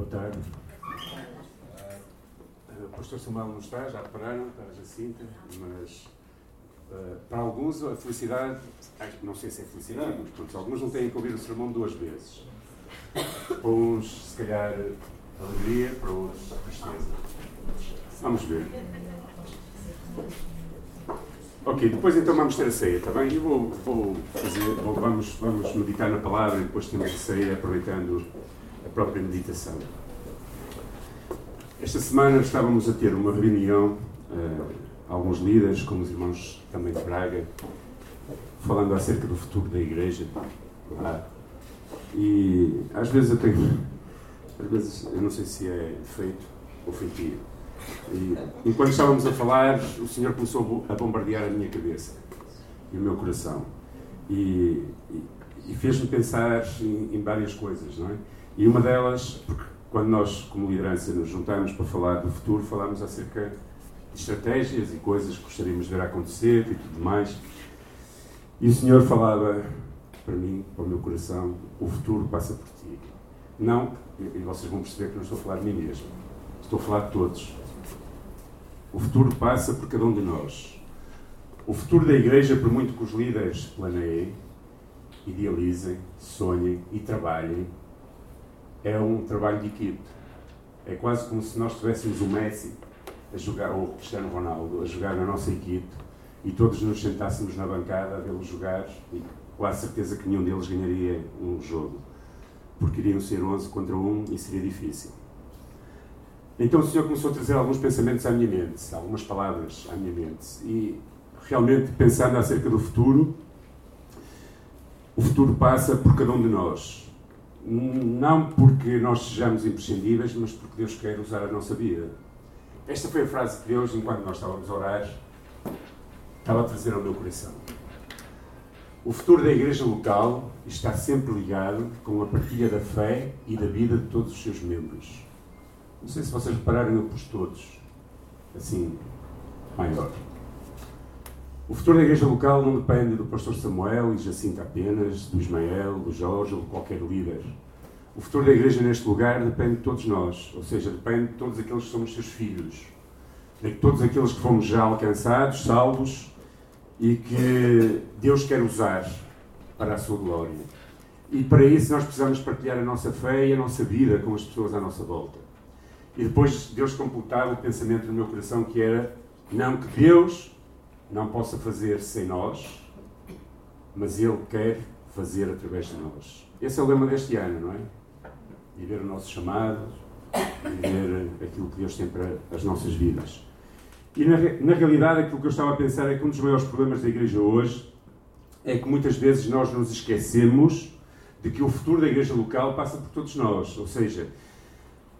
Boa tarde. O pastor Samuel não está, já repararam, está a Jacinta, mas uh, para alguns a felicidade, não sei se é felicidade, mas pronto, alguns não têm que ouvir o sermão duas vezes. Para uns, se calhar, alegria, para outros, tristeza. Vamos ver. Ok, depois então vamos ter a ceia, está bem? Eu vou, vou fazer, vou, vamos, vamos meditar na palavra e depois temos a ceia, aproveitando a própria meditação. Esta semana estávamos a ter uma reunião, uh, alguns líderes, como os irmãos também de Braga, falando acerca do futuro da igreja. Ah, e às vezes eu tenho. Às vezes eu não sei se é defeito ou feitio. E enquanto estávamos a falar, o Senhor começou a bombardear a minha cabeça e o meu coração. E, e, e fez-me pensar em, em várias coisas, não é? E uma delas, porque quando nós, como liderança, nos juntamos para falar do futuro, falamos acerca de estratégias e coisas que gostaríamos de ver acontecer e tudo mais. E o Senhor falava para mim, para o meu coração, o futuro passa por ti. Não, e vocês vão perceber que não estou a falar de mim mesmo, estou a falar de todos. O futuro passa por cada um de nós. O futuro da Igreja, por muito que os líderes planeiem, idealizem, sonhem e trabalhem, é um trabalho de equipe. É quase como se nós tivéssemos o Messi a jogar, ou o Cristiano Ronaldo a jogar na nossa equipe e todos nos sentássemos na bancada a vê-los jogar e quase certeza que nenhum deles ganharia um jogo, porque iriam ser 11 contra 1 e seria difícil. Então o Senhor começou a trazer alguns pensamentos à minha mente, algumas palavras à minha mente, e realmente pensando acerca do futuro, o futuro passa por cada um de nós, não porque nós sejamos imprescindíveis, mas porque Deus quer usar a nossa vida. Esta foi a frase que Deus, enquanto nós estávamos a orar, estava a trazer ao meu coração. O futuro da igreja local está sempre ligado com a partilha da fé e da vida de todos os seus membros. Não sei se vocês repararam, eu pus todos, assim, maior. O futuro da igreja local não depende do pastor Samuel e Jacinto apenas, do Ismael, do Jorge ou de qualquer líder. O futuro da igreja neste lugar depende de todos nós, ou seja, depende de todos aqueles que somos seus filhos, de todos aqueles que fomos já alcançados, salvos e que Deus quer usar para a sua glória. E para isso nós precisamos partilhar a nossa fé e a nossa vida com as pessoas à nossa volta. E depois Deus completava o pensamento no meu coração que era não que Deus não possa fazer sem nós, mas Ele quer fazer através de nós. Esse é o lema deste ano, não é? Viver o nosso chamado, viver aquilo que Deus tem para as nossas vidas. E na, na realidade, aquilo que eu estava a pensar é que um dos maiores problemas da Igreja hoje é que muitas vezes nós nos esquecemos de que o futuro da Igreja local passa por todos nós. Ou seja,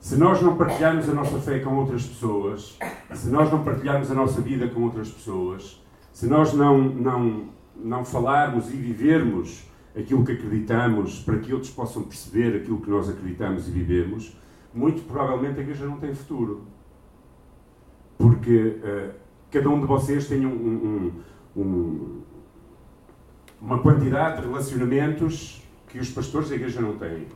se nós não partilharmos a nossa fé com outras pessoas, se nós não partilharmos a nossa vida com outras pessoas, se nós não, não, não falarmos e vivermos aquilo que acreditamos para que outros possam perceber aquilo que nós acreditamos e vivemos, muito provavelmente a igreja não tem futuro. Porque uh, cada um de vocês tem um, um, um, uma quantidade de relacionamentos que os pastores da igreja não têm.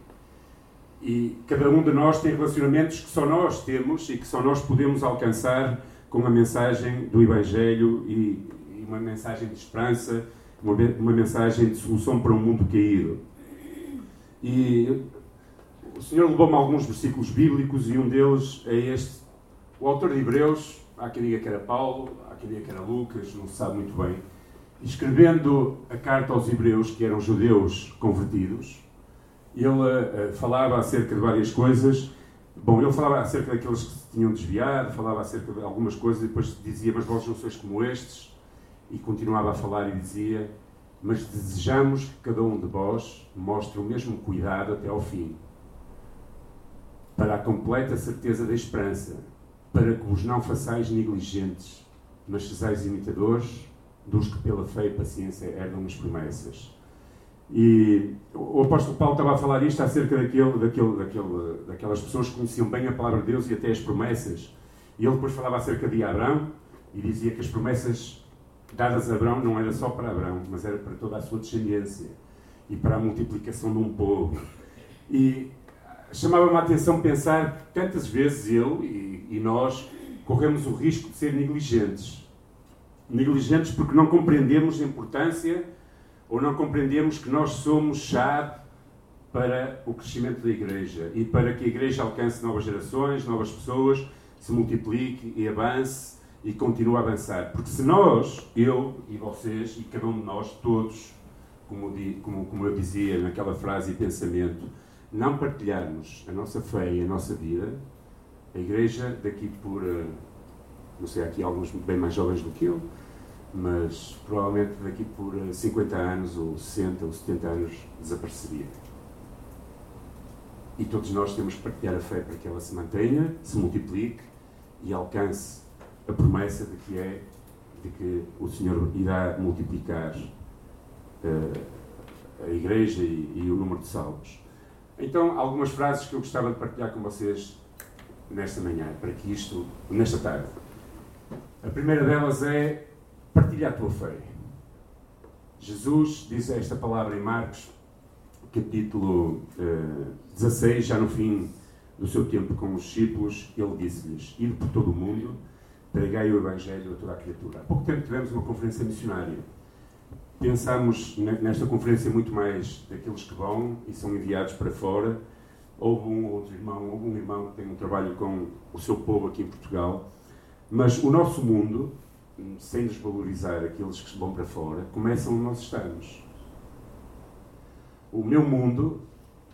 E cada um de nós tem relacionamentos que só nós temos e que só nós podemos alcançar com a mensagem do Evangelho e, e uma mensagem de esperança, uma, uma mensagem de solução para um mundo caído. E o Senhor levou-me alguns versículos bíblicos e um deles é este. O autor de Hebreus, há quem diga que era Paulo, há quem diga que era Lucas, não se sabe muito bem, escrevendo a carta aos Hebreus, que eram judeus convertidos, ele uh, falava acerca de várias coisas. Bom, ele falava acerca daqueles que se tinham desviado, falava acerca de algumas coisas e depois dizia, mas vós não sois como estes. E continuava a falar e dizia, mas desejamos que cada um de vós mostre o mesmo cuidado até ao fim, para a completa certeza da esperança, para que vos não façais negligentes, mas sejais imitadores dos que pela fé e paciência herdam as promessas. E o apóstolo Paulo estava a falar isto acerca daquele, daquele, daquele, daquelas pessoas que conheciam bem a palavra de Deus e até as promessas. E ele depois falava acerca de Abraão e dizia que as promessas dadas a Abraão não era só para Abraão, mas era para toda a sua descendência e para a multiplicação de um povo. E chamava-me a atenção pensar que tantas vezes eu e, e nós corremos o risco de ser negligentes. Negligentes porque não compreendemos a importância ou não compreendemos que nós somos chave para o crescimento da Igreja e para que a Igreja alcance novas gerações, novas pessoas, se multiplique e avance e continue a avançar. Porque se nós, eu e vocês e cada um de nós, todos, como, como, como eu dizia naquela frase e pensamento, não partilharmos a nossa fé e a nossa vida, a Igreja, daqui por. Eh, não sei, aqui alguns bem mais jovens do que eu, mas provavelmente daqui por 50 eh, anos, ou 60 ou 70 anos, desapareceria. E todos nós temos que partilhar a fé para que ela se mantenha, se multiplique e alcance a promessa de que é de que o Senhor irá multiplicar uh, a Igreja e, e, o número de salvos. Então, algumas frases que eu gostava de partilhar com vocês nesta manhã, para que isto, nesta tarde. A primeira delas é partilha a tua fé. Jesus diz esta palavra em Marcos, capítulo eh, 16, já no fim do seu tempo com os discípulos, ele disse-lhes: Ide por todo o mundo, pregai o Evangelho a toda a criatura. Há pouco tempo tivemos uma conferência missionária. Pensámos nesta conferência muito mais daqueles que vão e são enviados para fora. Houve um outro irmão, houve um irmão que tem um trabalho com o seu povo aqui em Portugal. Mas o nosso mundo, sem desvalorizar aqueles que vão para fora, começa onde nós estamos. O meu mundo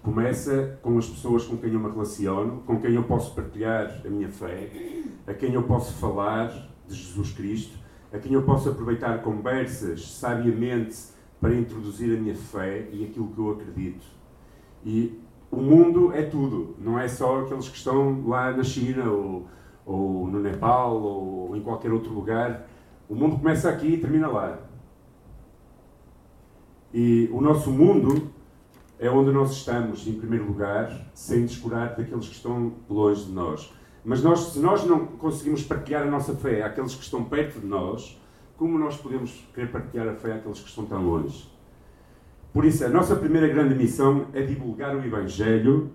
começa com as pessoas com quem eu me relaciono, com quem eu posso partilhar a minha fé, a quem eu posso falar de Jesus Cristo, a quem eu posso aproveitar conversas sabiamente para introduzir a minha fé e aquilo que eu acredito. E o mundo é tudo, não é só aqueles que estão lá na China ou, ou no Nepal ou em qualquer outro lugar. O mundo começa aqui e termina lá. E o nosso mundo é onde nós estamos, em primeiro lugar, sem descurar daqueles que estão longe de nós. Mas nós, se nós não conseguimos partilhar a nossa fé àqueles que estão perto de nós, como nós podemos querer partilhar a fé àqueles que estão tão longe? Por isso, a nossa primeira grande missão é divulgar o Evangelho.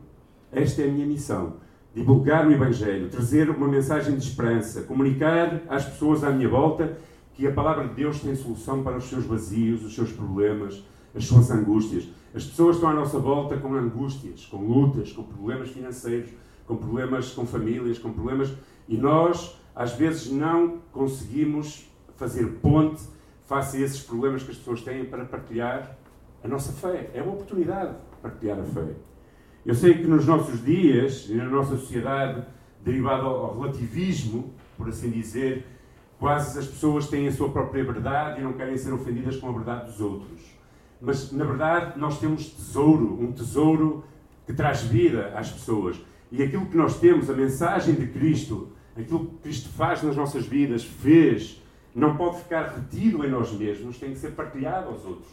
Esta é a minha missão. Divulgar o Evangelho, trazer uma mensagem de esperança, comunicar às pessoas à minha volta que a palavra de Deus tem solução para os seus vazios, os seus problemas, as suas angústias. As pessoas estão à nossa volta com angústias, com lutas, com problemas financeiros, com problemas com famílias, com problemas. E nós, às vezes, não conseguimos fazer ponte face a esses problemas que as pessoas têm para partilhar a nossa fé. É uma oportunidade de partilhar a fé. Eu sei que nos nossos dias, na nossa sociedade derivada ao relativismo, por assim dizer, quase as pessoas têm a sua própria verdade e não querem ser ofendidas com a verdade dos outros. Mas, na verdade, nós temos tesouro, um tesouro que traz vida às pessoas. E aquilo que nós temos, a mensagem de Cristo, aquilo que Cristo faz nas nossas vidas, fez, não pode ficar retido em nós mesmos, tem que ser partilhado aos outros.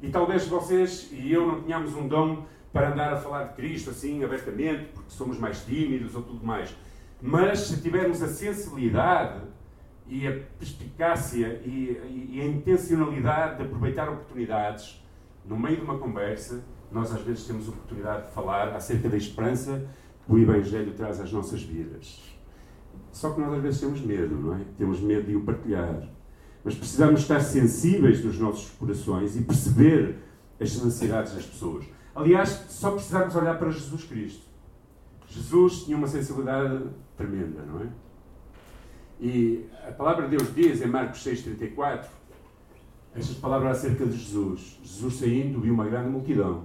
E talvez vocês e eu não tenhamos um dom para andar a falar de Cristo assim abertamente, porque somos mais tímidos ou tudo mais. Mas se tivermos a sensibilidade e a perspicácia e, e a intencionalidade de aproveitar oportunidades, no meio de uma conversa, nós às vezes temos a oportunidade de falar acerca da esperança que o Evangelho traz às nossas vidas. Só que nós às vezes temos medo, não é? Temos medo de o partilhar. Mas precisamos estar sensíveis nos nossos corações e perceber as necessidades das pessoas. Aliás, só precisamos olhar para Jesus Cristo. Jesus tinha uma sensibilidade tremenda, não é? E a palavra de Deus diz em Marcos 6,34 estas palavras acerca de Jesus. Jesus saindo viu uma grande multidão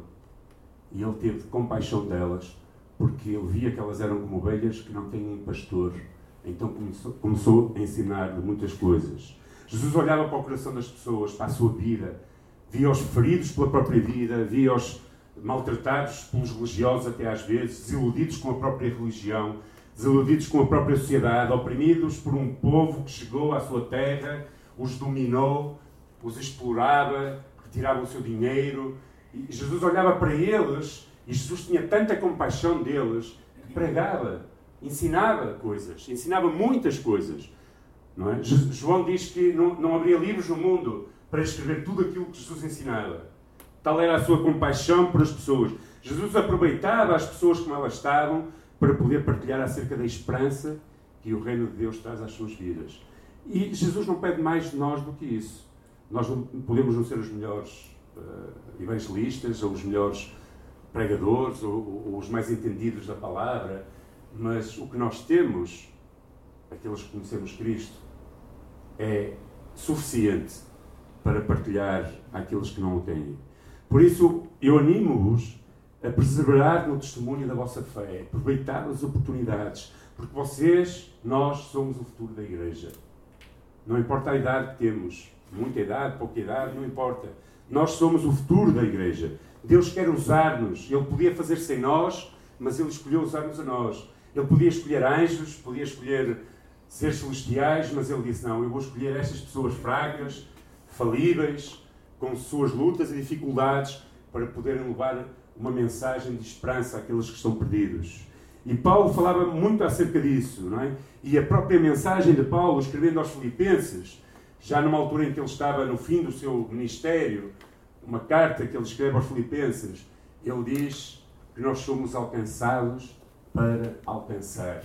e ele teve compaixão delas porque ele via que elas eram como ovelhas que não têm pastor. Então começou, começou a ensinar muitas coisas. Jesus olhava para o coração das pessoas, para a sua vida, via-os feridos pela própria vida, via-os maltratados pelos religiosos, até às vezes, desiludidos com a própria religião, desiludidos com a própria sociedade, oprimidos por um povo que chegou à sua terra, os dominou, os explorava, retirava o seu dinheiro. E Jesus olhava para eles e Jesus tinha tanta compaixão deles que pregava, ensinava coisas, ensinava muitas coisas. Não é? João diz que não, não livros no mundo para escrever tudo aquilo que Jesus ensinava. Tal era a sua compaixão por as pessoas. Jesus aproveitava as pessoas como elas estavam para poder partilhar acerca da esperança que o reino de Deus traz às suas vidas. E Jesus não pede mais de nós do que isso. Nós não, podemos não ser os melhores uh, evangelistas ou os melhores pregadores ou, ou os mais entendidos da palavra, mas o que nós temos, aqueles que conhecemos Cristo, é suficiente para partilhar àqueles que não o têm. Por isso, eu animo-vos a perseverar no testemunho da vossa fé, aproveitar as oportunidades, porque vocês, nós, somos o futuro da igreja. Não importa a idade que temos, muita idade, pouca idade, não importa. Nós somos o futuro da igreja. Deus quer usar-nos. Ele podia fazer sem nós, mas Ele escolheu usar-nos a nós. Ele podia escolher anjos, podia escolher seres celestiais, mas Ele disse: Não, eu vou escolher estas pessoas fracas, falíveis, com suas lutas e dificuldades, para poderem levar uma mensagem de esperança àqueles que estão perdidos. E Paulo falava muito acerca disso, não é? E a própria mensagem de Paulo, escrevendo aos Filipenses, já numa altura em que ele estava no fim do seu ministério, uma carta que ele escreve aos Filipenses, ele diz que nós somos alcançados para alcançar.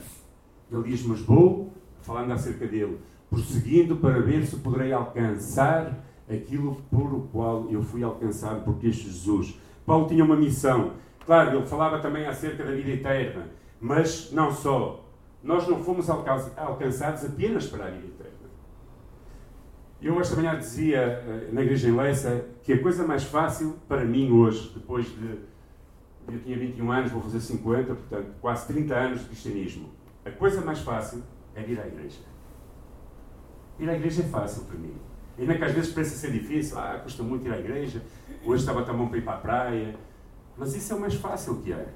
Ele diz: Mas vou, falando acerca dele, prosseguindo para ver se poderei alcançar aquilo por o qual eu fui alcançado por Cristo Jesus. Paulo tinha uma missão. Claro, ele falava também acerca da vida eterna, mas não só. Nós não fomos alcançados apenas para a vida eterna. Eu esta manhã dizia eh, na igreja em Leça que a coisa mais fácil para mim hoje, depois de. Eu tinha 21 anos, vou fazer 50, portanto, quase 30 anos de cristianismo. A coisa mais fácil é ir à igreja. Ir à igreja é fácil para mim. Ainda que às vezes parece ser difícil, ah, custa muito ir à igreja, hoje estava tão bom para ir para a praia. Mas isso é o mais fácil que é.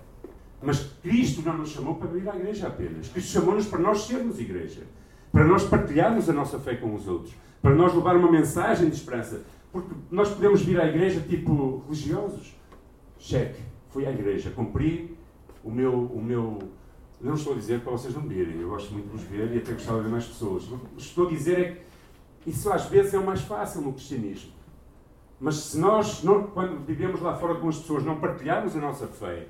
Mas Cristo não nos chamou para ir à igreja apenas. Cristo chamou-nos para nós sermos igreja. Para nós partilharmos a nossa fé com os outros. Para nós levar uma mensagem de esperança. Porque nós podemos vir à igreja tipo religiosos. Cheque. Fui à igreja. Cumpri o meu, o meu não estou a dizer para vocês não virem, eu gosto muito de vos ver e até gostava de ver mais pessoas. O que estou a dizer é que isso às vezes é o mais fácil no cristianismo. Mas se nós, não, quando vivemos lá fora com as pessoas, não partilharmos a nossa fé,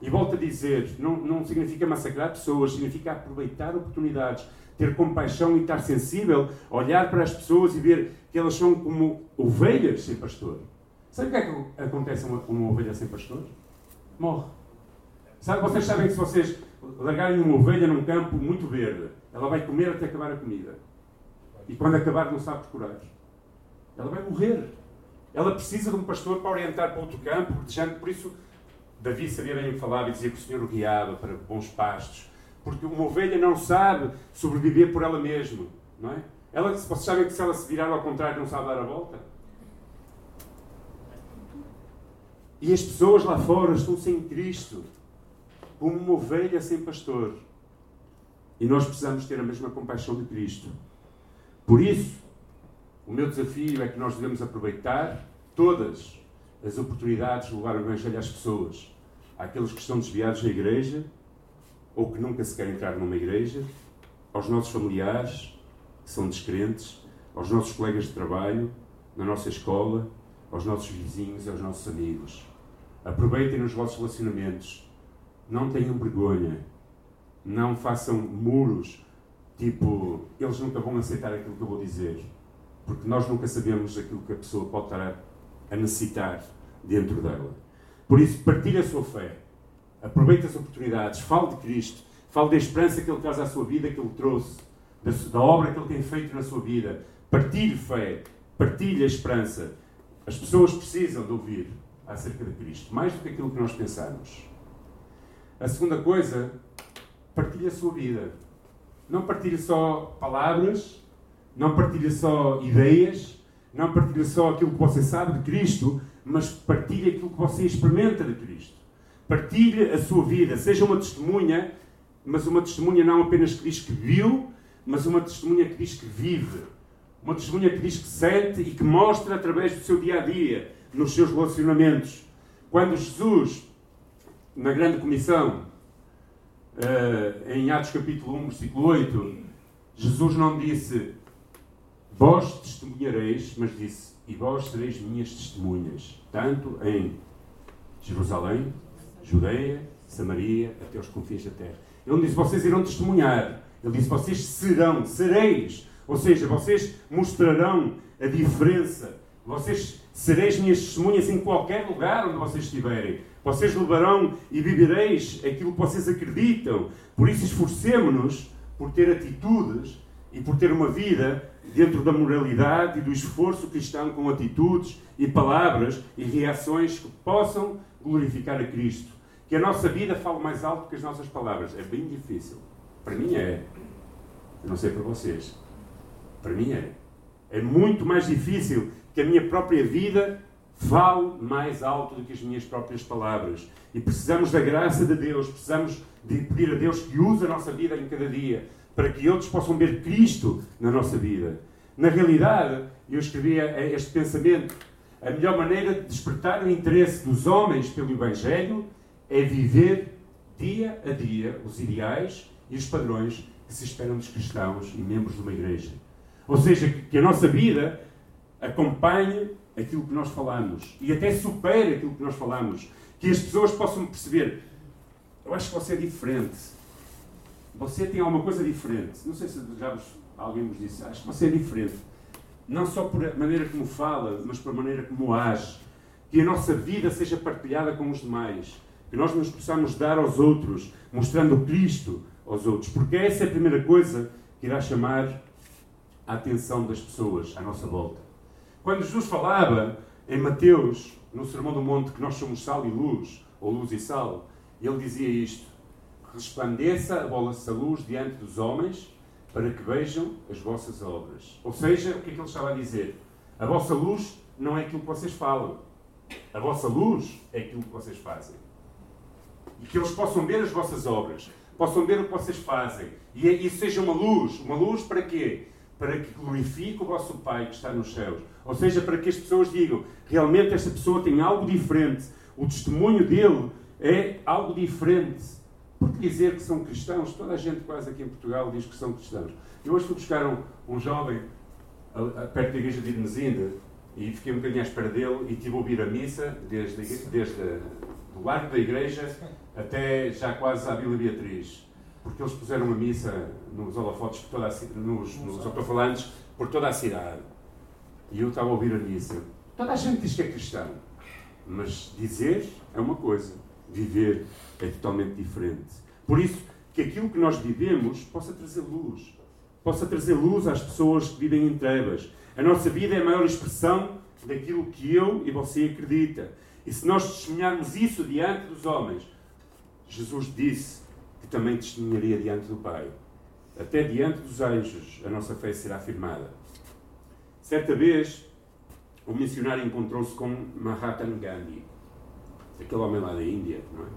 e volto a dizer, não, não significa massacrar pessoas, significa aproveitar oportunidades, ter compaixão e estar sensível, olhar para as pessoas e ver que elas são como ovelhas sem pastor. Sabe o que é que acontece com uma ovelha sem pastor? Morre. Sabe, vocês sabem que se vocês largarem uma ovelha num campo muito verde, ela vai comer até acabar a comida. E quando acabar, não sabe procurar. Ela vai morrer. Ela precisa de um pastor para orientar para outro campo, por isso Davi sabia bem o que falava e dizia que o Senhor o guiava para bons pastos. Porque uma ovelha não sabe sobreviver por ela mesma, não é? Ela, vocês sabem que se ela se virar ao contrário não sabe dar a volta? E as pessoas lá fora estão sem Cristo como uma ovelha sem pastor. E nós precisamos ter a mesma compaixão de Cristo. Por isso, o meu desafio é que nós devemos aproveitar todas as oportunidades de levar o Evangelho às pessoas. Àqueles que estão desviados da igreja ou que nunca se querem entrar numa igreja, aos nossos familiares que são descrentes, aos nossos colegas de trabalho, na nossa escola, aos nossos vizinhos, aos nossos amigos. Aproveitem os vossos relacionamentos não tenham vergonha, não façam muros, tipo, eles nunca vão aceitar aquilo que eu vou dizer, porque nós nunca sabemos aquilo que a pessoa pode estar a, necessitar dentro dela. Por isso, partilhe a sua fé, aproveite as oportunidades, fale de Cristo, fale da esperança que Ele traz à sua vida, que Ele trouxe, da, da obra que Ele tem feito na sua vida. Partilhe fé, partilhe a esperança. As pessoas precisam de ouvir acerca de Cristo, mais do que aquilo que nós pensamos. A segunda coisa, partilhe a sua vida. Não partilhe só palavras, não partilhe só ideias, não partilhe só aquilo que você sabe de Cristo, mas partilhe aquilo que você experimenta de Cristo. Partilhe a sua vida, seja uma testemunha, mas uma testemunha não apenas que diz que viu, mas uma testemunha que diz que vive. Uma testemunha que diz que sente e que mostra através do seu dia a dia, nos seus relacionamentos. Quando Jesus na Grande Comissão, uh, em Atos capítulo 1, versículo 8, Jesus não disse vós testemunhareis, mas disse e vós sereis minhas testemunhas, tanto em Jerusalém, Judeia, Samaria, até os confins da terra. Ele não disse, vocês irão testemunhar. Ele disse, vocês serão, sereis. Ou seja, vocês mostrarão a diferença. Vocês sereis minhas testemunhas em qualquer lugar onde vocês estiverem. Vocês levarão e vivereis aquilo que vocês acreditam. Por isso, esforcemos-nos por ter atitudes e por ter uma vida dentro da moralidade e do esforço cristão com atitudes e palavras e reações que possam glorificar a Cristo. Que a nossa vida fale mais alto que as nossas palavras. É bem difícil. Para mim é. Eu não sei para vocês. Para mim é. É muito mais difícil que a minha própria vida fale mais alto do que as minhas próprias palavras. E precisamos da graça de Deus, precisamos de pedir a Deus que use a nossa vida em cada dia, para que outros possam ver Cristo na nossa vida. Na realidade, eu escrevia este pensamento: a melhor maneira de despertar o interesse dos homens pelo Evangelho é viver dia a dia os ideais e os padrões que se esperam dos cristãos e membros de uma igreja. Ou seja, que a nossa vida acompanhe aquilo que nós falamos e até supere aquilo que nós falamos. Que as pessoas possam perceber: eu acho que você é diferente. Você tem alguma coisa diferente. Não sei se já vos, alguém vos disse, acho que você é diferente. Não só por a maneira como fala, mas por a maneira como age. Que a nossa vida seja partilhada com os demais. Que nós nos possamos dar aos outros, mostrando Cristo aos outros. Porque essa é a primeira coisa que irá chamar a atenção das pessoas à nossa volta. Quando Jesus falava em Mateus, no Sermão do Monte, que nós somos sal e luz, ou luz e sal, ele dizia isto: resplandeça a vossa luz diante dos homens, para que vejam as vossas obras. Ou seja, o que é que ele estava a dizer? A vossa luz não é aquilo que vocês falam. A vossa luz é aquilo que vocês fazem. E que eles possam ver as vossas obras, possam ver o que vocês fazem. E isso seja uma luz. Uma luz para quê? Para que glorifique o vosso Pai que está nos céus. Ou seja, para que as pessoas digam, realmente esta pessoa tem algo diferente. O testemunho dele é algo diferente. Por dizer que são cristãos? Toda a gente quase aqui em Portugal diz que são cristãos. Eu hoje fui buscar um, um jovem a, a, perto da igreja de Irmesinda e fiquei um bocadinho à espera dele e tive a ouvir a missa desde, desde o largo da igreja até já quase à Vila Beatriz. Porque eles puseram uma missa nos holofotes, por toda a, nos, nos autofalantes, por toda a cidade. E eu estava a ouvir a missa. Toda a gente diz que é cristão. Mas dizer é uma coisa viver é totalmente diferente. Por isso, que aquilo que nós vivemos possa trazer luz. Possa trazer luz às pessoas que vivem em trevas. A nossa vida é a maior expressão daquilo que eu e você acredita. E se nós testemunharmos isso diante dos homens, Jesus disse também testemunharia diante do Pai. Até diante dos anjos, a nossa fé será afirmada. Certa vez, o missionário encontrou-se com Mahatma Gandhi aquele homem lá da Índia, não é?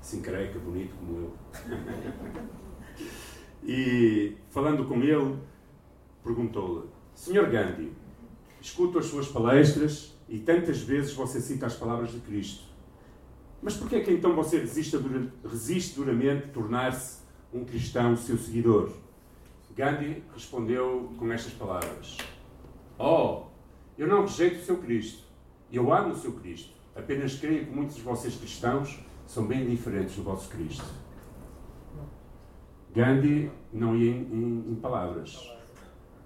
Assim careca, bonito como eu. e falando com ele, perguntou-lhe: Senhor Gandhi, escuto as suas palestras e tantas vezes você cita as palavras de Cristo. Mas por que é que então você resiste, resiste duramente tornar-se um cristão seu seguidor? Gandhi respondeu com estas palavras: Oh, eu não rejeito o seu Cristo, eu amo o seu Cristo. Apenas creio que muitos de vocês cristãos são bem diferentes do vosso Cristo. Gandhi não ia em, em, em palavras,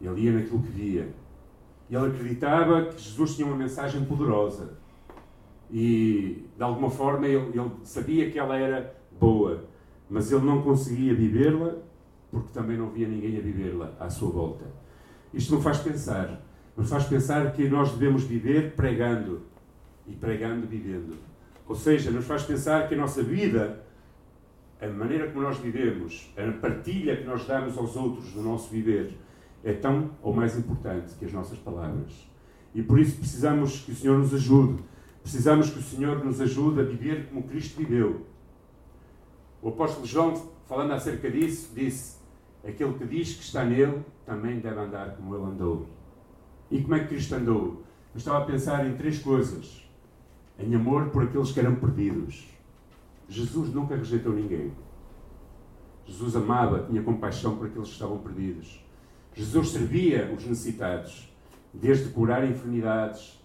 ele ia naquilo que via. Ele acreditava que Jesus tinha uma mensagem poderosa e, de alguma forma, ele, ele sabia que ela era boa, mas ele não conseguia vivê-la porque também não via ninguém a vivê-la à sua volta. Isto não faz pensar, nos faz pensar que nós devemos viver pregando e pregando, vivendo. Ou seja, nos faz pensar que a nossa vida, a maneira como nós vivemos, a partilha que nós damos aos outros do nosso viver, é tão ou mais importante que as nossas palavras. E por isso precisamos que o Senhor nos ajude. Precisamos que o Senhor nos ajude a viver como Cristo viveu. O apóstolo João, falando acerca disso, disse: Aquele que diz que está nele também deve andar como ele andou. E como é que Cristo andou? Eu estava a pensar em três coisas em amor por aqueles que eram perdidos. Jesus nunca rejeitou ninguém. Jesus amava, tinha compaixão por aqueles que estavam perdidos. Jesus servia os necessitados, desde curar enfermidades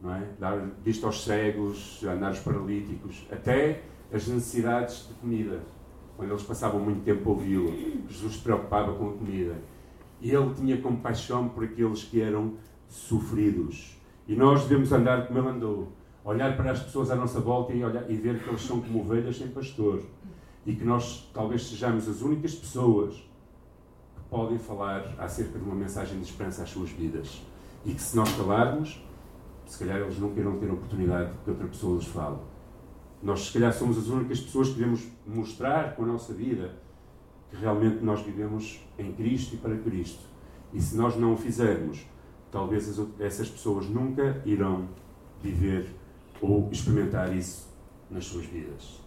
não é? Dar vista aos cegos, andar os paralíticos, até as necessidades de comida. Quando eles passavam muito tempo a ouvi-lo, Jesus se preocupava com a comida. E ele tinha compaixão por aqueles que eram sofridos. E nós devemos andar como ele andou. Olhar para as pessoas à nossa volta e, olhar, e ver que eles são como ovelhas sem pastor. E que nós talvez sejamos as únicas pessoas que podem falar acerca de uma mensagem de esperança às suas vidas. E que se nós calarmos, se calhar eles não queiram ter a oportunidade que outra pessoa lhes fale. Nós, se calhar, somos as únicas pessoas que devemos mostrar com a nossa vida que realmente nós vivemos em Cristo e para Cristo. E se nós não o fizermos, talvez essas pessoas nunca irão viver ou experimentar isso nas suas vidas.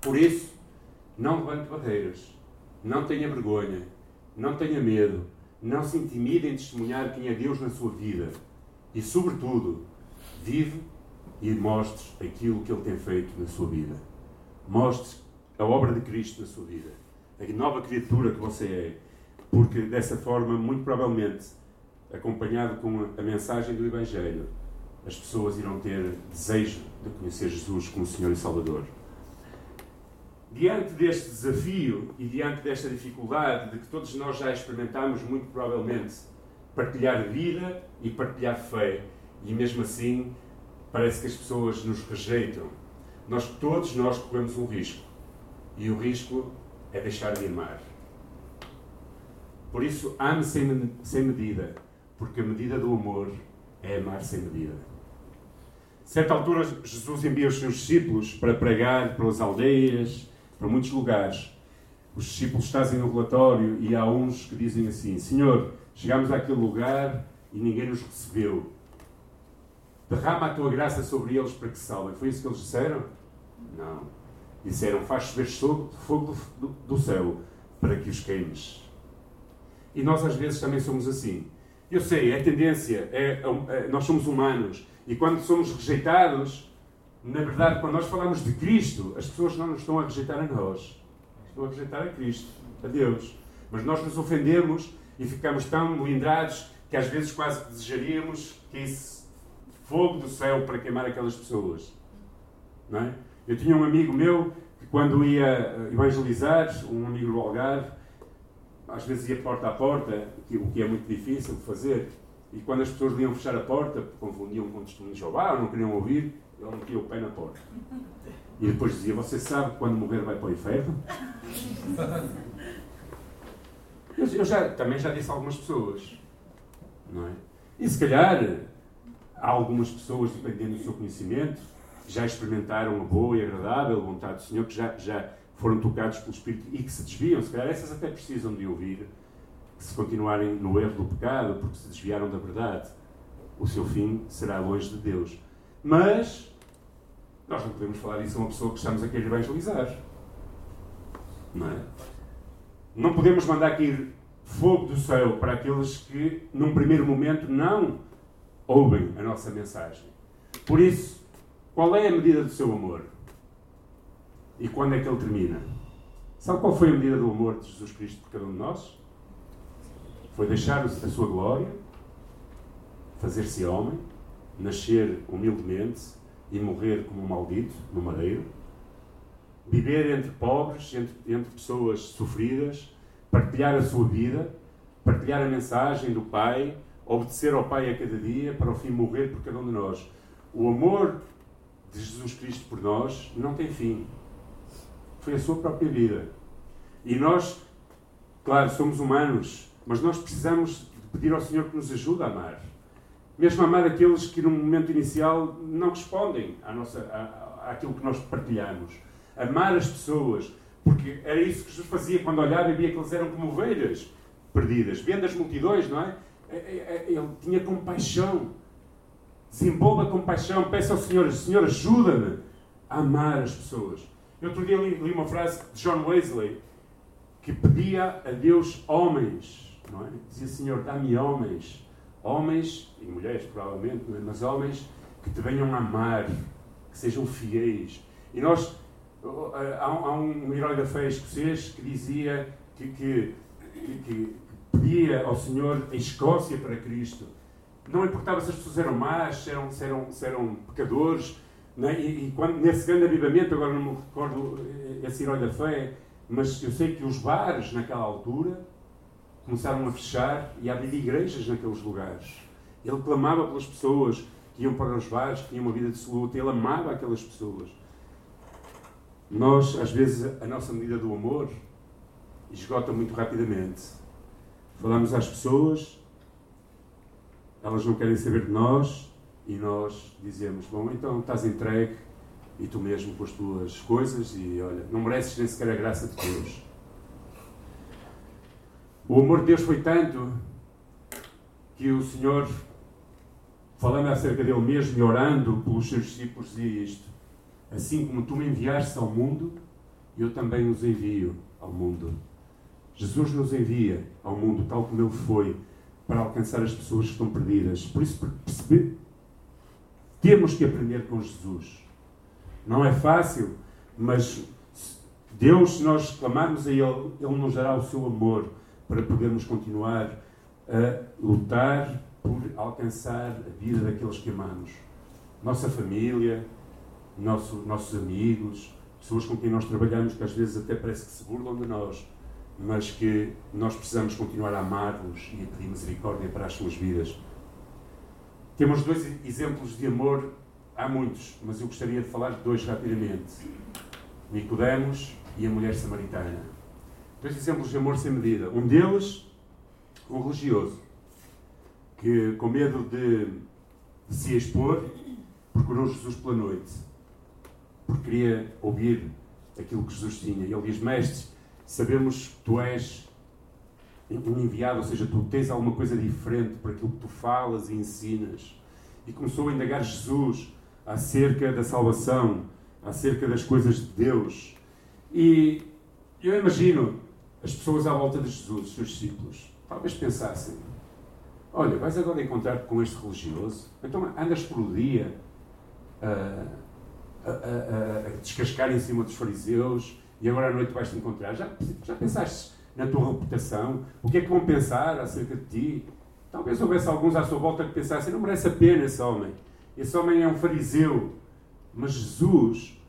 Por isso, não levante barreiras, não tenha vergonha, não tenha medo, não se intimide em testemunhar quem é Deus na sua vida e, sobretudo, vive e mostre aquilo que Ele tem feito na sua vida. Mostre a obra de Cristo na sua vida, a nova criatura que você é, porque dessa forma, muito provavelmente, acompanhado com a mensagem do Evangelho, as pessoas irão ter desejo de conhecer Jesus como Senhor e Salvador. Diante deste desafio e diante desta dificuldade de que todos nós já experimentamos, muito provavelmente, partilhar vida e partilhar fé, e mesmo assim parece que as pessoas nos rejeitam. Nós, todos nós corremos um risco. E o risco é deixar de amar. Por isso, ame sem, sem medida, porque a medida do amor é amar sem medida. Certa altura, Jesus envia os seus discípulos para pregar pelas aldeias, para muitos lugares. Os discípulos trazem no relatório e há uns que dizem assim: Senhor, chegámos àquele lugar e ninguém nos recebeu derrama a tua graça sobre eles para que salvem. Foi isso que eles disseram? Não. Disseram, faz chover fogo do, do céu para que os queimes. E nós às vezes também somos assim. Eu sei, é tendência, é, é, nós somos humanos. E quando somos rejeitados, na verdade, quando nós falamos de Cristo, as pessoas não nos estão a rejeitar a nós. Estão a rejeitar a Cristo, a Deus. Mas nós nos ofendemos e ficamos tão melindrados que às vezes quase desejaríamos que isso fogo do céu para queimar aquelas pessoas. Não é? Eu tinha um amigo meu que, quando ia eh, evangelizar, um amigo do Algarve, às vezes ia porta a porta, o que é muito difícil de fazer, e quando as pessoas iam fechar a porta, confundiam com testemunho de Jeová, ou não queriam ouvir, ele metia o pé na porta. E depois dizia: Você sabe que quando morrer vai para o inferno? Eu, eu já, também já disse a algumas pessoas, não é? E se calhar Há algumas pessoas, dependendo do seu conhecimento, que já experimentaram a boa e agradável vontade do Senhor, que já, já foram tocados pelo Espírito e que se desviam. Se calhar essas até precisam de ouvir, que se continuarem no erro do pecado, porque se desviaram da verdade, o seu fim será longe de Deus. Mas nós não podemos falar isso a uma pessoa que estamos a querer evangelizar. Não é? Não podemos mandar cair fogo do céu para aqueles que, num primeiro momento, não ouvem a nossa mensagem. Por isso, qual é a medida do seu amor? E quando é que ele termina? Sabe qual foi a medida do amor de Jesus Cristo por cada um de nós? Foi deixar a sua glória, fazer-se homem, nascer humildemente e morrer como um maldito no madeiro, viver entre pobres, entre, entre pessoas sofridas, partilhar a sua vida, partilhar a mensagem do Pai, obedecer ao Pai a cada dia, para o fim morrer por cada um de nós. O amor de Jesus Cristo por nós não tem fim. Foi a sua própria vida. E nós, claro, somos humanos, mas nós precisamos pedir ao Senhor que nos ajude a amar. Mesmo amar aqueles que no momento inicial não respondem à nossa, à, àquilo que nós partilhamos. Amar as pessoas, porque era isso que Jesus fazia quando olhava e via que eles eram como ovelhas perdidas. Vendo as multidões, não é? É, é, é, ele tinha compaixão. Desenvolva compaixão. Peça ao Senhor, Senhor, ajuda-me a amar as pessoas. Eu outro dia li, li, uma frase de John Wesley que pedia a Deus homens, não é? Dizia, Senhor, dá-me homens. Homens, e mulheres provavelmente, é? mas homens que te venham a amar, que sejam fiéis. E nós, há um, há um herói da fé escocês que dizia que, que, que, pedia ao Senhor a Escócia para Cristo. Não importava se as pessoas eram más, se eram, se eram, se eram pecadores. Né? E, e quando, nesse grande avivamento, agora não me recordo eh, esse herói da fé, mas eu sei que os bares naquela altura começaram a fechar e havia igrejas naqueles lugares. Ele clamava pelas pessoas que iam para os bares, que tinham uma vida dissoluta. Ele amava aquelas pessoas. Nós, às vezes, a nossa medida do amor esgota muito rapidamente. Falamos às pessoas, elas não querem saber de nós e nós dizemos: Bom, então estás entregue e tu mesmo com as tuas coisas e olha, não mereces nem sequer a graça de Deus. O amor de Deus foi tanto que o Senhor, falando acerca dele mesmo e orando pelos seus discípulos, dizia isto: Assim como tu me enviaste ao mundo, eu também os envio ao mundo. Jesus nos envia ao mundo tal como ele foi para alcançar as pessoas que estão perdidas. Por isso, perceber, temos que aprender com Jesus. Não é fácil, mas Deus, se nós clamarmos a Ele, Ele nos dará o seu amor para podermos continuar a lutar por alcançar a vida daqueles que amamos. Nossa família, nosso, nossos amigos, pessoas com quem nós trabalhamos que às vezes até parece que se burlam de nós mas que nós precisamos continuar a amar-los e a pedir misericórdia para as suas vidas. Temos dois exemplos de amor, há muitos, mas eu gostaria de falar de dois rapidamente. Nicodemos e a mulher samaritana. Dois exemplos de amor sem medida. Um deles, um religioso, que com medo de, de se expor, procurou Jesus pela noite, porque queria ouvir aquilo que Jesus tinha. E ele diz, mestre, sabemos que tu és um enviado, ou seja, tu tens alguma coisa diferente para aquilo que tu falas e ensinas. E começou a indagar Jesus acerca da salvação, acerca das coisas de Deus. E eu imagino as pessoas à volta de Jesus, os seus discípulos, talvez pensassem: Olha, vais agora encontrar com este religioso? Então andas por o dia a, a, a, a descascar em cima dos fariseus, e agora à noite vais-te encontrar. Já, já pensaste na tua reputação? O que é que vão pensar acerca de ti? Talvez houvesse alguns à sua volta que pensassem: não merece a pena esse homem. Esse homem é um fariseu. Mas Jesus,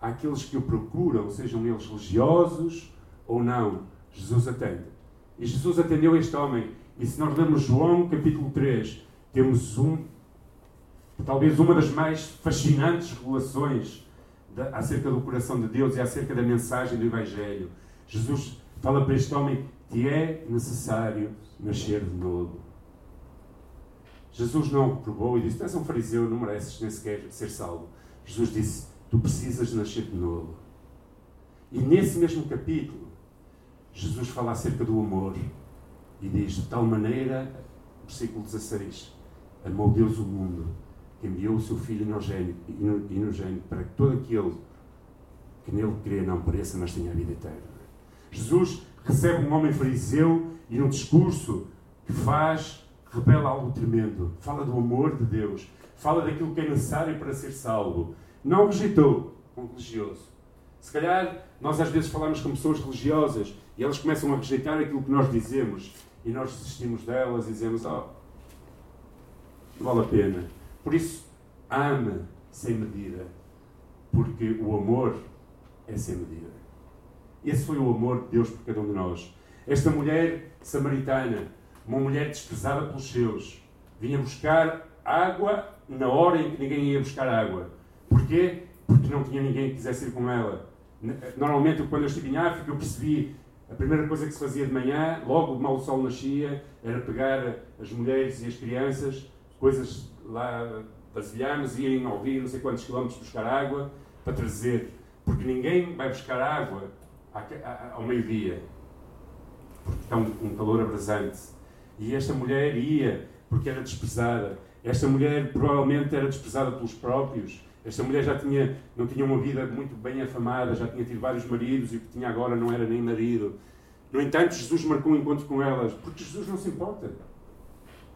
àqueles que o procuram, sejam eles religiosos ou não, Jesus atende. E Jesus atendeu este homem. E se nós lemos João capítulo 3, temos um, talvez uma das mais fascinantes revelações acerca do coração de Deus e acerca da mensagem do Evangelho. Jesus fala para este homem que é necessário nascer de novo. Jesus não o reprovou e disse: Tu és um fariseu, não mereces nem sequer ser salvo. Jesus disse: Tu precisas nascer de novo. E nesse mesmo capítulo, Jesus fala acerca do amor e diz: De tal maneira, versículo 16: Amou Deus o mundo enviou o seu Filho inogênito para que todo aquele que nele crê não pereça, mas tenha a vida eterna. Jesus recebe um homem fariseu e num discurso que faz, revela algo tremendo. Fala do amor de Deus, fala daquilo que é necessário para ser salvo. Não rejeitou um religioso. Se calhar nós às vezes falamos com pessoas religiosas e elas começam a rejeitar aquilo que nós dizemos e nós desistimos delas e dizemos: Oh, não vale a pena. Por isso, ame sem medida, porque o amor é sem medida. Esse foi o amor de Deus por cada um de nós. Esta mulher samaritana, uma mulher desprezada pelos seus, vinha buscar água na hora em que ninguém ia buscar água. Porquê? Porque não tinha ninguém que quisesse ir com ela. Normalmente, quando eu estive em África, eu percebi a primeira coisa que se fazia de manhã, logo mal o sol nascia, era pegar as mulheres e as crianças, coisas lá vasilharmos e irem ouvir não sei quantos quilómetros buscar água para trazer. Porque ninguém vai buscar água ao meio-dia. Porque está um, um calor abrasante. E esta mulher ia porque era desprezada. Esta mulher provavelmente era desprezada pelos próprios. Esta mulher já tinha, não tinha uma vida muito bem afamada, já tinha tido vários maridos e o que tinha agora não era nem marido. No entanto, Jesus marcou um encontro com elas, porque Jesus não se importa.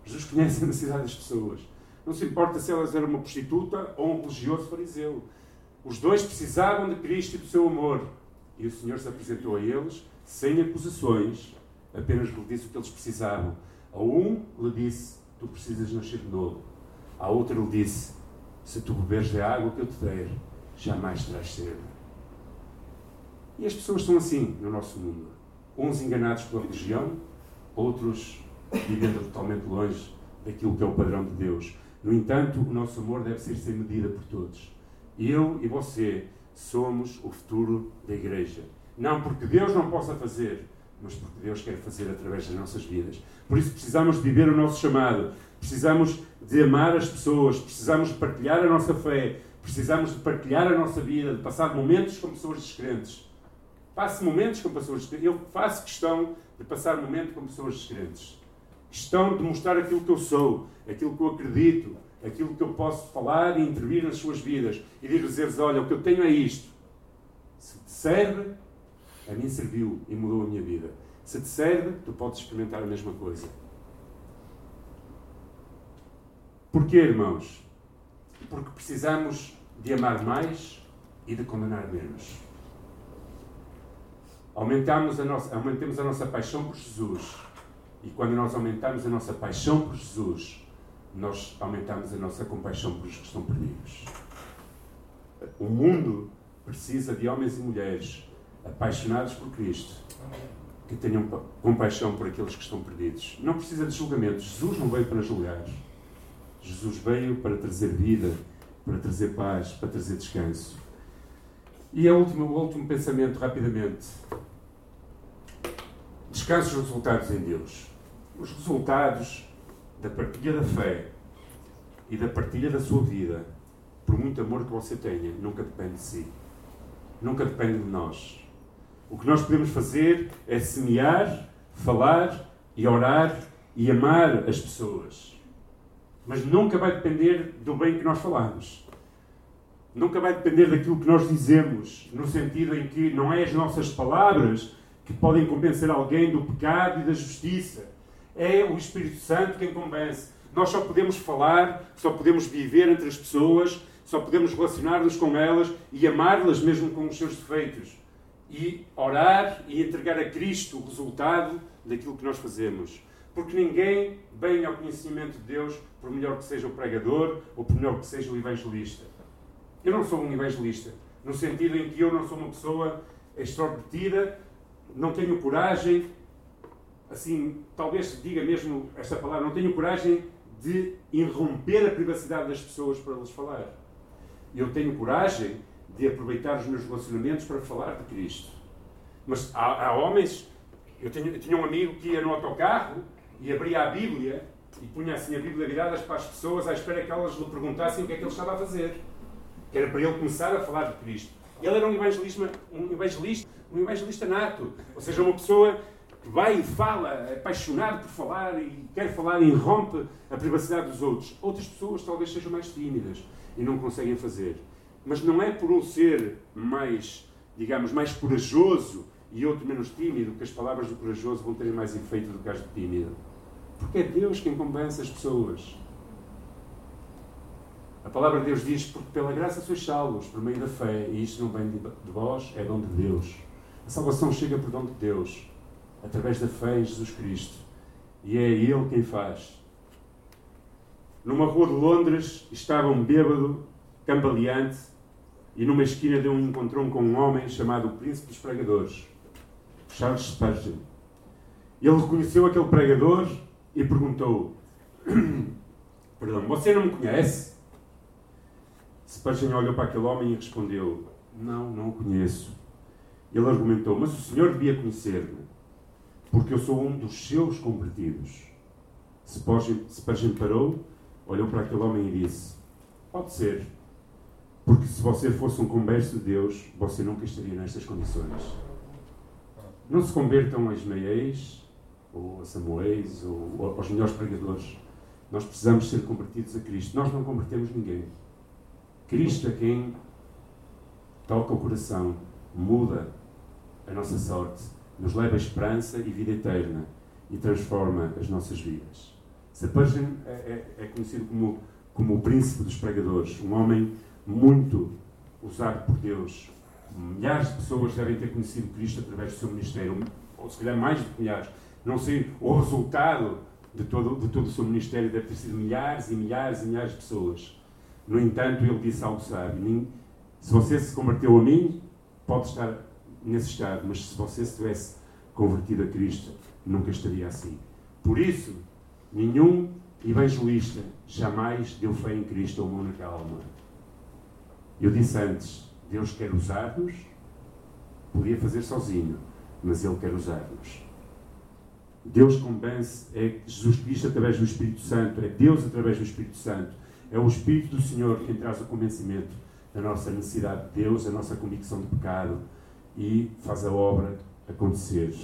Jesus conhece a necessidade das pessoas. Não se importa se elas eram uma prostituta ou um religioso fariseu. Os dois precisavam de Cristo e do seu amor. E o Senhor se apresentou a eles sem acusações, apenas lhe disse o que eles precisavam. A um lhe disse tu precisas nascer de novo. A outra lhe disse: Se tu beberes da água que eu te der, jamais terás sede. E as pessoas são assim no nosso mundo. Uns enganados pela religião, outros vivendo totalmente longe daquilo que é o padrão de Deus. No entanto, o nosso amor deve ser sem medida por todos. Eu e você somos o futuro da Igreja. Não porque Deus não possa fazer, mas porque Deus quer fazer através das nossas vidas. Por isso precisamos de viver o nosso chamado, precisamos de amar as pessoas, precisamos de partilhar a nossa fé, precisamos de partilhar a nossa vida, de passar momentos com pessoas descrentes. Passe momentos com pessoas descrentes. Eu faço questão de passar momentos com pessoas descrentes. Questão de mostrar aquilo que eu sou, aquilo que eu acredito, aquilo que eu posso falar e intervir nas suas vidas e dizer-lhes: olha, o que eu tenho é isto. Se te serve, a mim serviu e mudou a minha vida. Se te serve, tu podes experimentar a mesma coisa. Porquê, irmãos? Porque precisamos de amar mais e de condenar menos. Aumentamos a nossa, aumentemos a nossa paixão por Jesus. E quando nós aumentamos a nossa paixão por Jesus, nós aumentamos a nossa compaixão pelos que estão perdidos. O mundo precisa de homens e mulheres apaixonados por Cristo, que tenham compaixão por aqueles que estão perdidos. Não precisa de julgamento. Jesus não veio para julgar. Jesus veio para trazer vida, para trazer paz, para trazer descanso. E a última, o último pensamento, rapidamente. Descanso os resultados em Deus. Os resultados da partilha da fé e da partilha da sua vida, por muito amor que você tenha, nunca depende de si. Nunca depende de nós. O que nós podemos fazer é semear, falar e orar e amar as pessoas. Mas nunca vai depender do bem que nós falamos. Nunca vai depender daquilo que nós dizemos, no sentido em que não é as nossas palavras que podem convencer alguém do pecado e da justiça. É o Espírito Santo quem convence. Nós só podemos falar, só podemos viver entre as pessoas, só podemos relacionar-nos com elas e amá-las mesmo com os seus defeitos e orar e entregar a Cristo o resultado daquilo que nós fazemos. Porque ninguém vem ao conhecimento de Deus por melhor que seja o pregador ou por melhor que seja o evangelista. Eu não sou um evangelista, no sentido em que eu não sou uma pessoa extrovertida, não tenho coragem, assim, talvez diga mesmo esta palavra, não tenho coragem de irromper a privacidade das pessoas para lhes falar. Eu tenho coragem de aproveitar os meus relacionamentos para falar de Cristo. Mas há, há homens. Eu, tenho, eu tinha um amigo que ia no autocarro e abria a Bíblia e punha assim a Bíblia viradas para as pessoas à espera que elas lhe perguntassem o que é que ele estava a fazer. Era para ele começar a falar de Cristo. Ele era um evangelista, um evangelista, um evangelista nato. Ou seja, uma pessoa que vai e fala, apaixonado por falar e quer falar e irrompe a privacidade dos outros. Outras pessoas talvez sejam mais tímidas e não conseguem fazer. Mas não é por um ser mais, digamos, mais corajoso e outro menos tímido que as palavras do corajoso vão ter mais efeito do que as do tímido. Porque é Deus quem convence as pessoas. A palavra de Deus diz: Porque pela graça sois salvos, por meio da fé, e isto não vem de vós, é dom de Deus. A salvação chega por dom de Deus, através da fé em Jesus Cristo. E é Ele quem faz. Numa rua de Londres estava um bêbado, cambaleante, e numa esquina de um encontrou com um homem chamado o Príncipe dos Pregadores, Charles Spurgeon. Ele reconheceu aquele pregador e perguntou: Perdão, você não me conhece? Spurgeon olhou para aquele homem e respondeu: Não, não o conheço. Ele argumentou: Mas o senhor devia conhecer-me, porque eu sou um dos seus convertidos. Spurgeon parou, olhou para aquele homem e disse: Pode ser porque se você fosse um converso de Deus, você nunca estaria nestas condições. Não se convertam a Ismaéis, ou a Samuéis, ou aos melhores pregadores. Nós precisamos ser convertidos a Cristo. Nós não convertemos ninguém. Cristo é quem toca o coração, muda a nossa sorte, nos leva a esperança e vida eterna e transforma as nossas vidas. Spurgeon é, é, é conhecido como, como o príncipe dos pregadores, um homem muito usado por Deus. Milhares de pessoas devem ter conhecido Cristo através do seu ministério, ou se calhar mais de milhares. Não sei, o resultado de todo, de todo o seu ministério, deve ter sido milhares e milhares e milhares de pessoas. No entanto, ele disse algo sábio: se você se converteu a mim, pode estar nesse estado, mas se você se tivesse convertido a Cristo, nunca estaria assim. Por isso, nenhum evangelista jamais deu fé em Cristo ou uma única alma. Eu disse antes: Deus quer usar-nos, podia fazer sozinho, mas Ele quer usar-nos. Deus convence, é Jesus Cristo através do Espírito Santo, é Deus através do Espírito Santo, é o Espírito do Senhor quem traz o convencimento da nossa necessidade de Deus, a nossa convicção de pecado e faz a obra acontecer.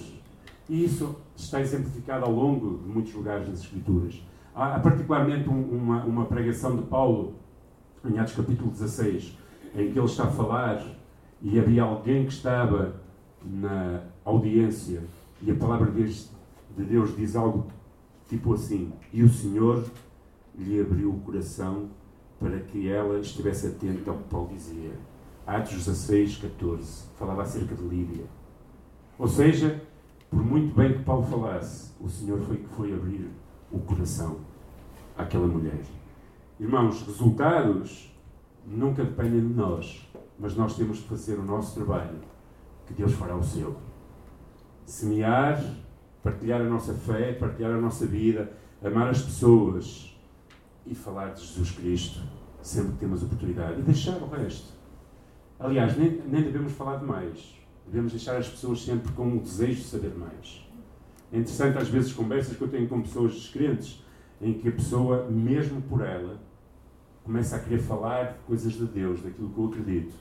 E isso está exemplificado ao longo de muitos lugares nas Escrituras. Há particularmente uma, uma pregação de Paulo, em Atos capítulo 16, em que ele está a falar e havia alguém que estava na audiência e a palavra de Deus diz algo tipo assim: E o Senhor lhe abriu o coração para que ela estivesse atenta ao que Paulo dizia. Atos 16, 14, falava acerca de Lídia. Ou seja, por muito bem que Paulo falasse, o Senhor foi que foi abrir o coração àquela mulher. Irmãos, resultados nunca dependem de nós, mas nós temos de fazer o nosso trabalho, que Deus fará o seu. Semear, partilhar a nossa fé, partilhar a nossa vida, amar as pessoas e falar de Jesus Cristo sempre que temos oportunidade e deixar o resto. Aliás, nem, nem devemos falar demais. Devemos deixar as pessoas sempre com o desejo de saber mais. É interessante, às vezes, conversas que eu tenho com pessoas descrentes, em que a pessoa, mesmo por ela, começa a querer falar de coisas de Deus, daquilo que eu acredito.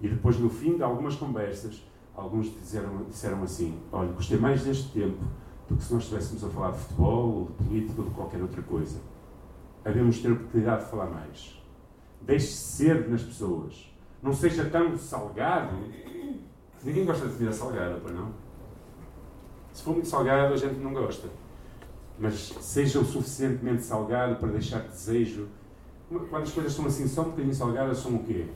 E depois, no fim de algumas conversas, alguns disseram, disseram assim: Olha, gostei mais deste tempo do que se nós estivéssemos a falar de futebol, ou de política, ou de qualquer outra coisa. Havemos ter a oportunidade de falar mais. Deixe-se ser nas pessoas. Não seja tão salgado. Ninguém gosta de comida salgada, pois não? Se for muito salgado, a gente não gosta. Mas seja o suficientemente salgado para deixar desejo quando as coisas são assim só um bocadinho salgadas, são o quê?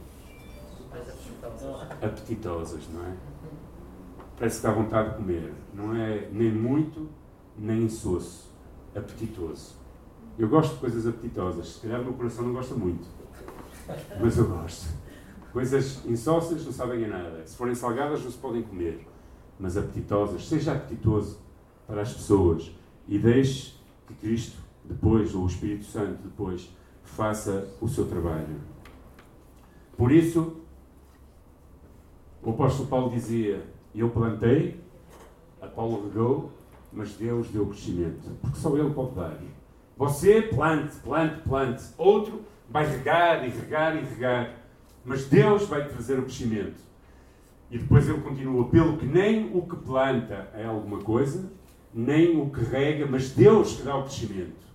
Apetitosas, não é? Parece que dá vontade de comer. Não é nem muito, nem insosso. Apetitoso. Eu gosto de coisas apetitosas. Se calhar o meu coração não gosta muito. Mas eu gosto. Coisas insossas não sabem a nada. Se forem salgadas, não se podem comer. Mas apetitosas. Seja apetitoso para as pessoas. E deixe que Cristo, depois, ou o Espírito Santo, depois, faça o seu trabalho. Por isso, o apóstolo Paulo dizia: Eu plantei, Apolo regou, mas Deus deu crescimento. Porque só Ele pode dar. Você plante, plante, plante. Outro vai regar e regar e regar. Mas Deus vai trazer o crescimento. E depois ele continua: pelo que nem o que planta é alguma coisa, nem o que rega, mas Deus que dá o crescimento.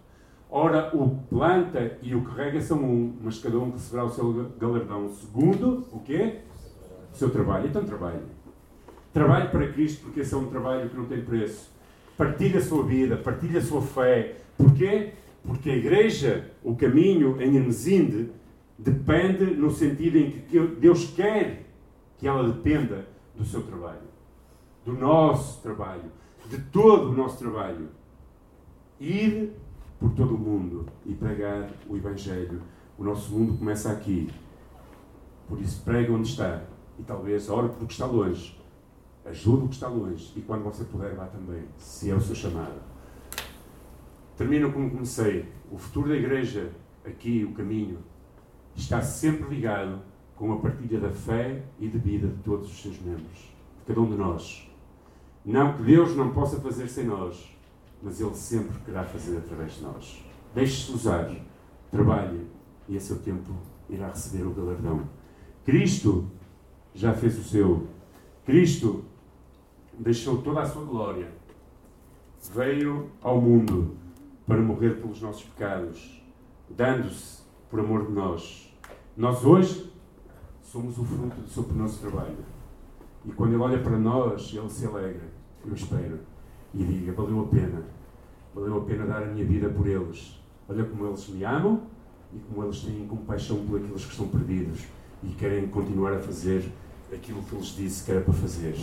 Ora, o planta e o que rega são um, mas cada um receberá o seu galardão segundo o quê? O seu trabalho. Então trabalhe. Trabalhe para Cristo, porque esse é um trabalho que não tem preço. Partilhe a sua vida, partilhe a sua fé. Porquê? Porque a igreja, o caminho em Hermesinde, depende no sentido em que Deus quer que ela dependa do seu trabalho, do nosso trabalho, de todo o nosso trabalho. Ir por todo o mundo e pregar o Evangelho. O nosso mundo começa aqui. Por isso, prega onde está. E talvez ore por o que está longe. Ajude o que está longe. E quando você puder, vá também, se é o seu chamado. Termino como comecei. O futuro da igreja, aqui, o caminho, está sempre ligado com a partilha da fé e de vida de todos os seus membros, de cada um de nós. Não que Deus não possa fazer sem nós, mas Ele sempre querá fazer através de nós. Deixe-se usar, trabalhe e a seu tempo irá receber o galardão. Cristo já fez o seu. Cristo deixou toda a sua glória. Veio ao mundo para morrer pelos nossos pecados, dando-se por amor de nós. Nós hoje somos o fruto do seu penoso trabalho. E quando Ele olha para nós, Ele se alegra, eu espero, e diga: valeu a pena, valeu a pena dar a minha vida por eles. Olha como eles me amam e como eles têm compaixão por aqueles que estão perdidos e querem continuar a fazer aquilo que lhes disse que era para fazer.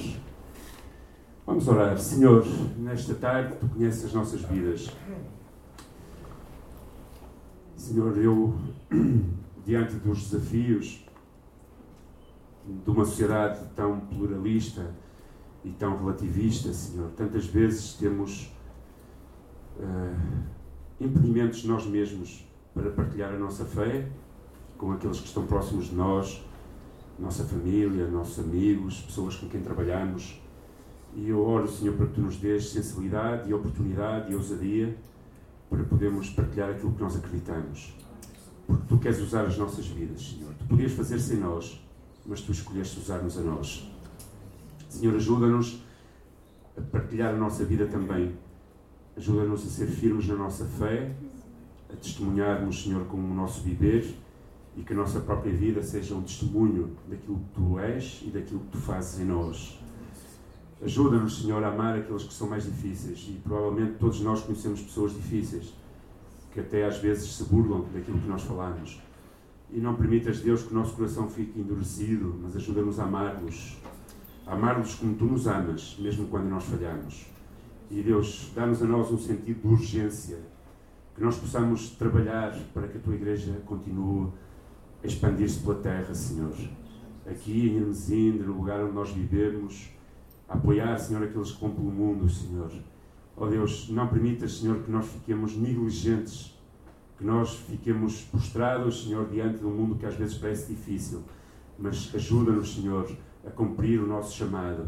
Vamos orar. Senhor, nesta tarde tu conheces as nossas vidas. Senhor, eu, diante dos desafios de uma sociedade tão pluralista e tão relativista, Senhor, tantas vezes temos uh, impedimentos nós mesmos para partilhar a nossa fé com aqueles que estão próximos de nós, nossa família, nossos amigos, pessoas com quem trabalhamos. E eu oro, Senhor, para que Tu nos dês sensibilidade e oportunidade e ousadia para podermos partilhar aquilo que nós acreditamos. Porque Tu queres usar as nossas vidas, Senhor. Tu podias fazer sem nós, mas Tu escolheste usar-nos a nós. Senhor, ajuda-nos a partilhar a nossa vida também. Ajuda-nos a ser firmes na nossa fé, a testemunharmos, Senhor, com o nosso viver e que a nossa própria vida seja um testemunho daquilo que Tu és e daquilo que Tu fazes em nós. Ajuda-nos, Senhor, a amar aqueles que são mais difíceis e provavelmente todos nós conhecemos pessoas difíceis que até às vezes se burlam daquilo que nós falamos. E não permitas, Deus, que o nosso coração fique endurecido, mas ajuda-nos a amar-los. Amar-los como Tu nos amas, mesmo quando nós falhamos. E Deus, dá-nos a nós um sentido de urgência, que nós possamos trabalhar para que a Tua Igreja continue expandir-se pela terra, Senhor. Aqui em Hermesinde, no lugar onde nós vivemos, apoiar, Senhor, aqueles que vão pelo mundo, Senhor. Oh Deus, não permitas, Senhor, que nós fiquemos negligentes, que nós fiquemos prostrados, Senhor, diante de um mundo que às vezes parece difícil, mas ajuda-nos, Senhor, a cumprir o nosso chamado,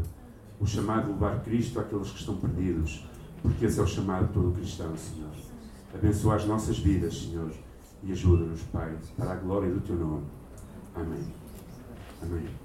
o chamado de levar Cristo àqueles que estão perdidos, porque esse é o chamado de todo cristão, Senhor. Abençoa as nossas vidas, Senhor e ajuda-nos, Pai, para a glória do Teu nome. Amém. Amém.